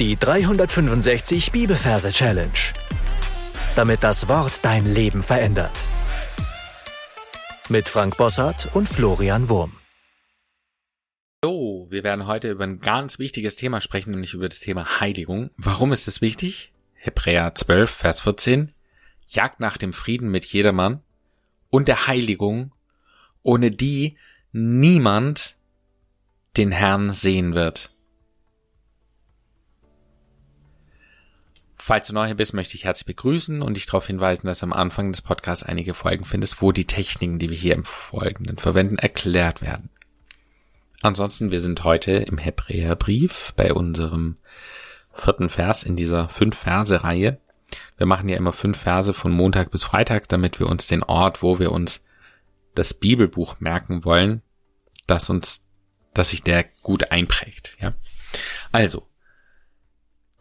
Die 365 Bibelverse Challenge. Damit das Wort dein Leben verändert. Mit Frank Bossart und Florian Wurm. So, wir werden heute über ein ganz wichtiges Thema sprechen, nämlich über das Thema Heiligung. Warum ist es wichtig? Hebräer 12, Vers 14. Jagd nach dem Frieden mit jedermann und der Heiligung, ohne die niemand den Herrn sehen wird. Falls du neu hier bist, möchte ich herzlich begrüßen und dich darauf hinweisen, dass am Anfang des Podcasts einige Folgen findest, wo die Techniken, die wir hier im Folgenden verwenden, erklärt werden. Ansonsten, wir sind heute im Hebräerbrief bei unserem vierten Vers in dieser Fünf-Verse-Reihe. Wir machen ja immer fünf Verse von Montag bis Freitag, damit wir uns den Ort, wo wir uns das Bibelbuch merken wollen, dass uns, dass sich der gut einprägt, ja. Also,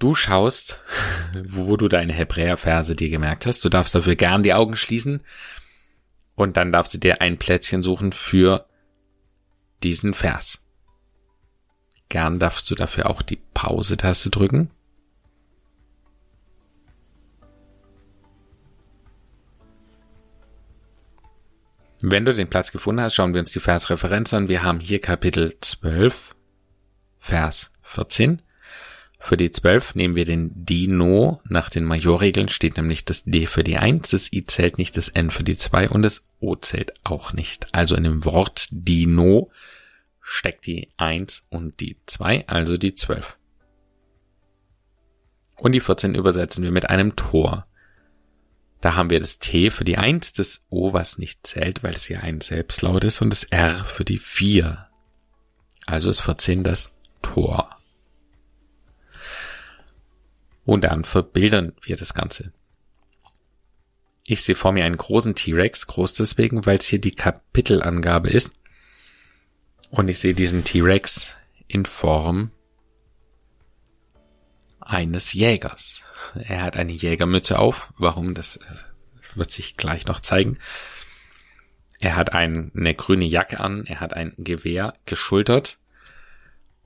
Du schaust, wo du deine Hebräerverse dir gemerkt hast. Du darfst dafür gern die Augen schließen und dann darfst du dir ein Plätzchen suchen für diesen Vers. Gern darfst du dafür auch die Pause-Taste drücken. Wenn du den Platz gefunden hast, schauen wir uns die Versreferenz an. Wir haben hier Kapitel 12, Vers 14. Für die 12 nehmen wir den Dino. Nach den Majorregeln steht nämlich das D für die 1, das I zählt nicht, das N für die 2 und das O zählt auch nicht. Also in dem Wort Dino steckt die 1 und die 2, also die 12. Und die 14 übersetzen wir mit einem Tor. Da haben wir das T für die 1, das O, was nicht zählt, weil es ja ein Selbstlaut ist, und das R für die 4. Also ist 14 das Tor. Und dann verbildern wir das Ganze. Ich sehe vor mir einen großen T-Rex, groß deswegen, weil es hier die Kapitelangabe ist. Und ich sehe diesen T-Rex in Form eines Jägers. Er hat eine Jägermütze auf. Warum, das äh, wird sich gleich noch zeigen. Er hat eine grüne Jacke an, er hat ein Gewehr geschultert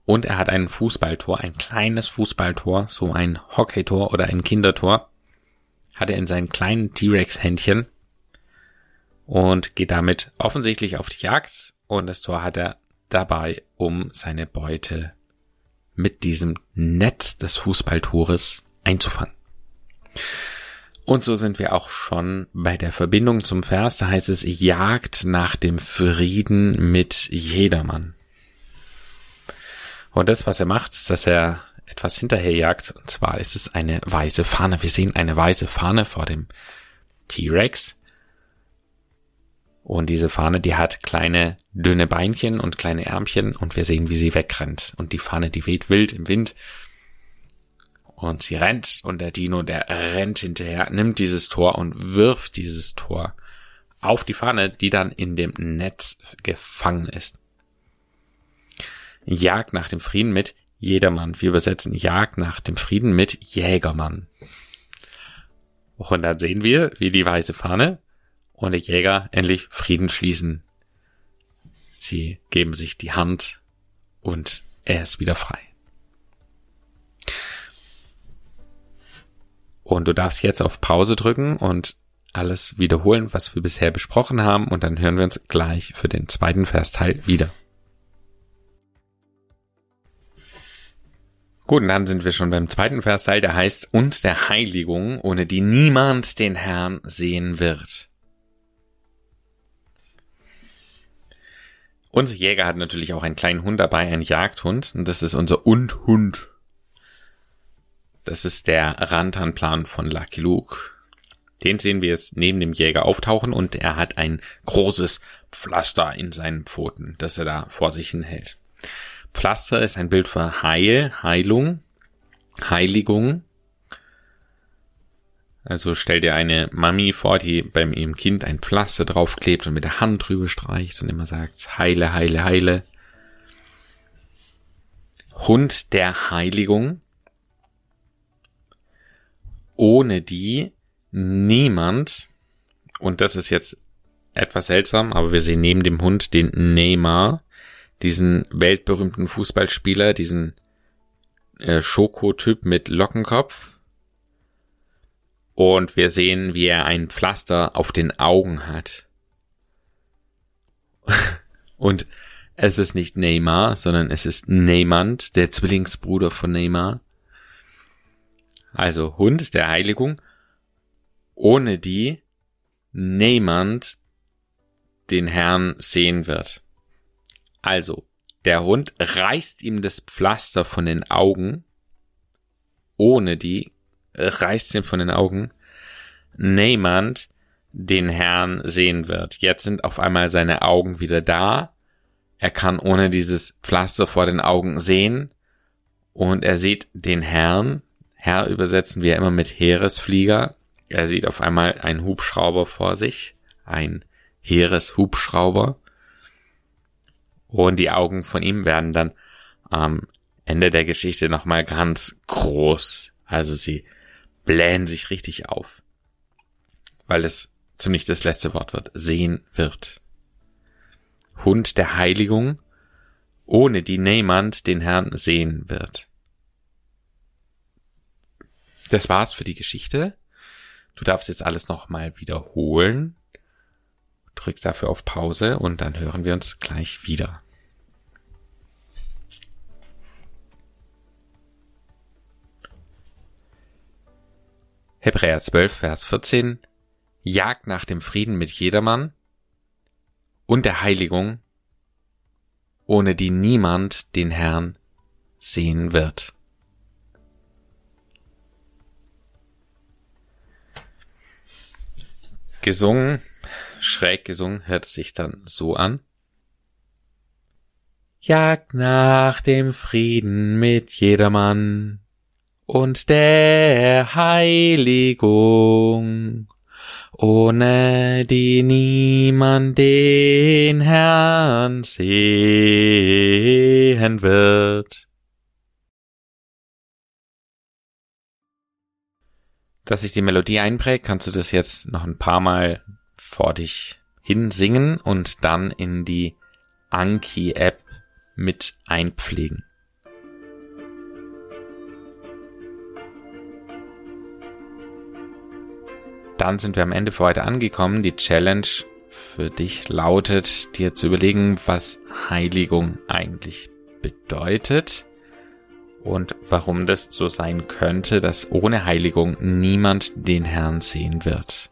und er hat ein Fußballtor, ein kleines Fußballtor, so ein Hockeytor oder ein Kindertor, hat er in seinen kleinen T-Rex-Händchen und geht damit offensichtlich auf die Jagd und das Tor hat er dabei, um seine Beute mit diesem Netz des Fußballtores einzufangen. Und so sind wir auch schon bei der Verbindung zum Vers. Da heißt es, Jagd nach dem Frieden mit jedermann. Und das, was er macht, ist, dass er etwas hinterherjagt. Und zwar ist es eine weiße Fahne. Wir sehen eine weiße Fahne vor dem T-Rex. Und diese Fahne, die hat kleine, dünne Beinchen und kleine Ärmchen und wir sehen, wie sie wegrennt. Und die Fahne, die weht wild im Wind. Und sie rennt und der Dino, der rennt hinterher, nimmt dieses Tor und wirft dieses Tor auf die Fahne, die dann in dem Netz gefangen ist. Jagd nach dem Frieden mit Jedermann. Wir übersetzen Jagd nach dem Frieden mit Jägermann. Und dann sehen wir, wie die weiße Fahne und der Jäger endlich Frieden schließen. Sie geben sich die Hand und er ist wieder frei. Und du darfst jetzt auf Pause drücken und alles wiederholen, was wir bisher besprochen haben, und dann hören wir uns gleich für den zweiten Versteil wieder. Gut, und dann sind wir schon beim zweiten Versteil, der heißt, und der Heiligung, ohne die niemand den Herrn sehen wird. Unser Jäger hat natürlich auch einen kleinen Hund dabei, einen Jagdhund, und das ist unser Und-Hund. Das ist der Rantanplan von Lucky Luke. Den sehen wir jetzt neben dem Jäger auftauchen und er hat ein großes Pflaster in seinen Pfoten, das er da vor sich hin hält. Pflaster ist ein Bild für Heil, Heilung, Heiligung. Also stell dir eine Mami vor, die beim ihrem Kind ein Pflaster draufklebt und mit der Hand drüber streicht und immer sagt, heile, heile, heile. Hund der Heiligung, ohne die niemand, und das ist jetzt etwas seltsam, aber wir sehen neben dem Hund den Neymar, diesen weltberühmten Fußballspieler, diesen äh, Schokotyp mit Lockenkopf. Und wir sehen, wie er ein Pflaster auf den Augen hat. Und es ist nicht Neymar, sondern es ist Neymand, der Zwillingsbruder von Neymar. Also Hund der Heiligung, ohne die niemand den Herrn sehen wird. Also, der Hund reißt ihm das Pflaster von den Augen, ohne die reißt ihn von den Augen, niemand den Herrn sehen wird. Jetzt sind auf einmal seine Augen wieder da. Er kann ohne dieses Pflaster vor den Augen sehen und er sieht den Herrn. Herr übersetzen wir immer mit Heeresflieger. Er sieht auf einmal einen Hubschrauber vor sich, ein Heereshubschrauber. Und die Augen von ihm werden dann am Ende der Geschichte nochmal ganz groß. Also sie blähen sich richtig auf. Weil es ziemlich das letzte Wort wird. Sehen wird. Hund der Heiligung, ohne die niemand den Herrn sehen wird. Das war's für die Geschichte. Du darfst jetzt alles nochmal wiederholen. Drück dafür auf Pause und dann hören wir uns gleich wieder. Hebräer 12, Vers 14 Jagd nach dem Frieden mit jedermann und der Heiligung, ohne die niemand den Herrn sehen wird. Gesungen, schräg gesungen, hört sich dann so an. Jagd nach dem Frieden mit jedermann und der Heiligung, ohne die niemand den Herrn sehen wird. Dass sich die Melodie einprägt, kannst du das jetzt noch ein paar Mal vor dich hinsingen und dann in die Anki-App mit einpflegen. Dann sind wir am Ende für heute angekommen. Die Challenge für dich lautet, dir zu überlegen, was Heiligung eigentlich bedeutet und warum das so sein könnte, dass ohne Heiligung niemand den Herrn sehen wird.